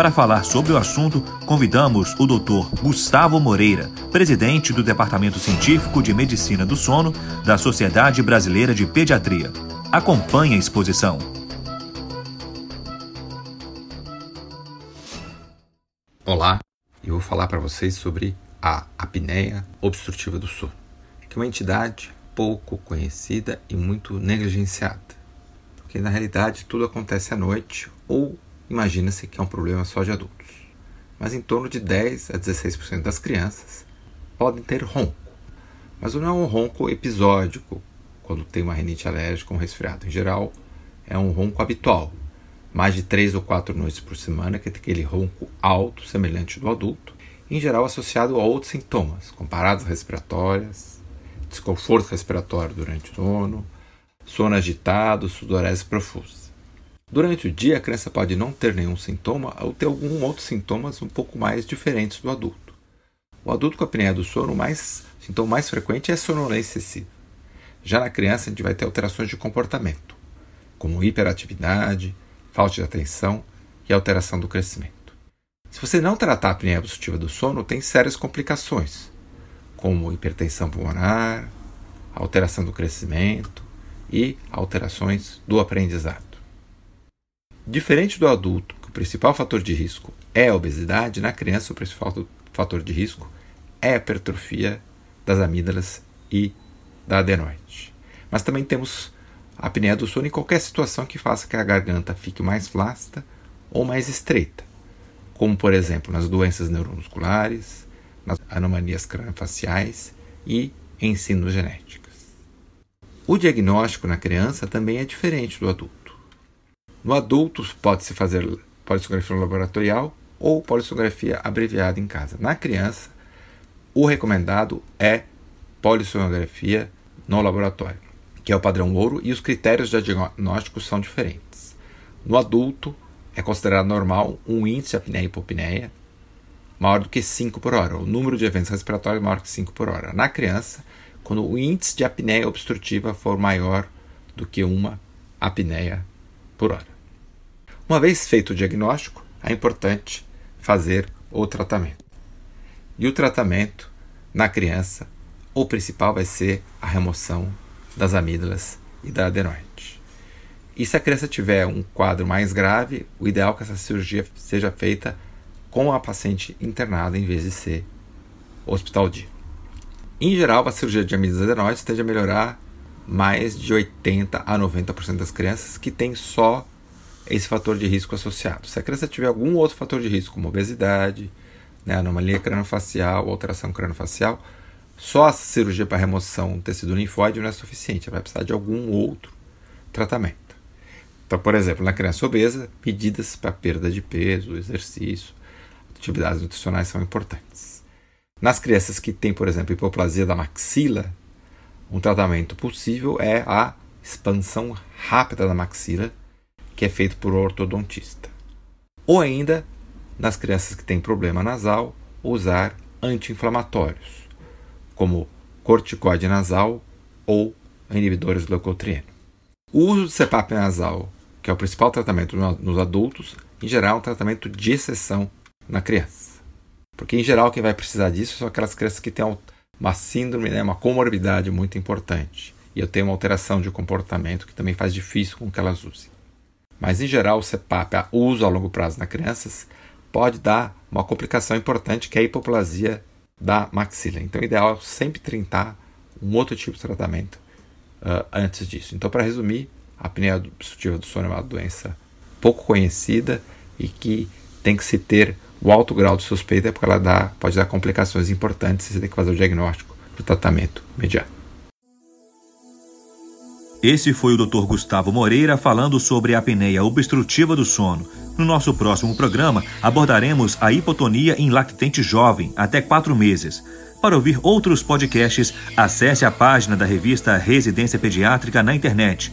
para falar sobre o assunto, convidamos o Dr. Gustavo Moreira, presidente do Departamento Científico de Medicina do Sono da Sociedade Brasileira de Pediatria. Acompanhe a exposição. Olá, eu vou falar para vocês sobre a apneia obstrutiva do sono, que é uma entidade pouco conhecida e muito negligenciada, porque na realidade tudo acontece à noite ou imagina-se que é um problema só de adultos. Mas em torno de 10 a 16% das crianças podem ter ronco. Mas não é um ronco episódico, quando tem uma rinite alérgica ou um resfriado. Em geral, é um ronco habitual. Mais de 3 ou 4 noites por semana, que é aquele ronco alto, semelhante do adulto, em geral associado a outros sintomas, como paradas respiratórias, desconforto respiratório durante o sono, sono agitado, sudorese profusa. Durante o dia, a criança pode não ter nenhum sintoma ou ter alguns outros sintomas um pouco mais diferentes do adulto. O adulto com apneia do sono, mais, o sintoma mais frequente é a sonolência excessiva. Já na criança, a gente vai ter alterações de comportamento, como hiperatividade, falta de atenção e alteração do crescimento. Se você não tratar a apneia obstrutiva do sono, tem sérias complicações, como hipertensão pulmonar, alteração do crescimento e alterações do aprendizado. Diferente do adulto, que o principal fator de risco é a obesidade, na criança o principal fator de risco é a hipertrofia das amígdalas e da adenoide. Mas também temos a apneia do sono em qualquer situação que faça que a garganta fique mais flácida ou mais estreita, como por exemplo nas doenças neuromusculares, nas anomalias craniofaciais e em genéticas. O diagnóstico na criança também é diferente do adulto. No adulto, pode-se fazer polissonografia laboratorial ou polissonografia abreviada em casa. Na criança, o recomendado é polissonografia no laboratório, que é o padrão ouro, e os critérios de diagnóstico são diferentes. No adulto, é considerado normal um índice de apneia e hipopneia maior do que 5 por hora, o número de eventos respiratórios maior que 5 por hora. Na criança, quando o índice de apneia obstrutiva for maior do que uma apneia por hora. Uma vez feito o diagnóstico, é importante fazer o tratamento. E o tratamento na criança, o principal vai ser a remoção das amígdalas e da adenoide. E se a criança tiver um quadro mais grave, o ideal é que essa cirurgia seja feita com a paciente internada em vez de ser hospital dia. Em geral, a cirurgia de amígdalas e adenoides tende a melhorar mais de 80 a 90% das crianças que têm só esse fator de risco associado. Se a criança tiver algum outro fator de risco, como obesidade, né, anomalia cranofacial, alteração cranofacial, só a cirurgia para remoção do tecido linfóide não é suficiente, ela vai precisar de algum outro tratamento. Então, por exemplo, na criança obesa, medidas para perda de peso, exercício, atividades nutricionais são importantes. Nas crianças que têm, por exemplo, hipoplasia da maxila, um tratamento possível é a expansão rápida da maxila, que é feito por ortodontista. Ou ainda, nas crianças que têm problema nasal, usar anti-inflamatórios, como corticoide nasal ou inibidores do leucotrieno. O uso de CPAP nasal, que é o principal tratamento nos adultos, em geral é um tratamento de exceção na criança. Porque, em geral, quem vai precisar disso são aquelas crianças que têm uma síndrome, né, uma comorbidade muito importante. E eu tenho uma alteração de comportamento que também faz difícil com que elas usem. Mas, em geral, o CPAP, o uso a longo prazo nas crianças, pode dar uma complicação importante que é a hipoplasia da maxila. Então, o ideal é sempre tentar um outro tipo de tratamento uh, antes disso. Então, para resumir, a apneia obstrutiva do sono é uma doença pouco conhecida e que tem que se ter o alto grau de suspeita porque ela dá, pode dar complicações importantes e você tem que fazer o diagnóstico para o tratamento imediato. Esse foi o Dr. Gustavo Moreira falando sobre a apneia obstrutiva do sono. No nosso próximo programa, abordaremos a hipotonia em lactente jovem, até 4 meses. Para ouvir outros podcasts, acesse a página da revista Residência Pediátrica na internet.